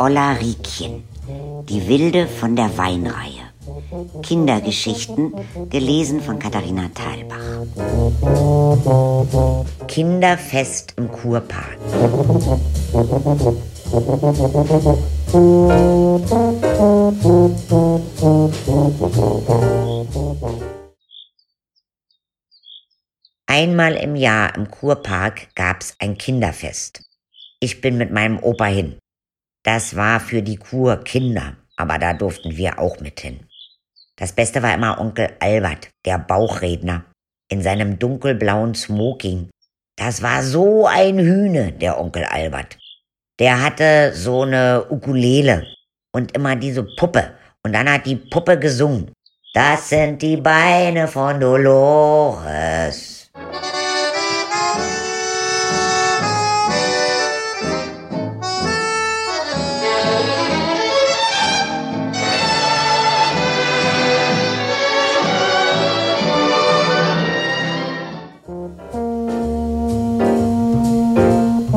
Olla Riekchen, die Wilde von der Weinreihe. Kindergeschichten, gelesen von Katharina Thalbach. Kinderfest im Kurpark. Einmal im Jahr im Kurpark gab's ein Kinderfest. Ich bin mit meinem Opa hin. Das war für die Kur Kinder, aber da durften wir auch mit hin. Das Beste war immer Onkel Albert, der Bauchredner, in seinem dunkelblauen Smoking. Das war so ein Hühne, der Onkel Albert. Der hatte so eine Ukulele und immer diese Puppe. Und dann hat die Puppe gesungen. Das sind die Beine von Dolores.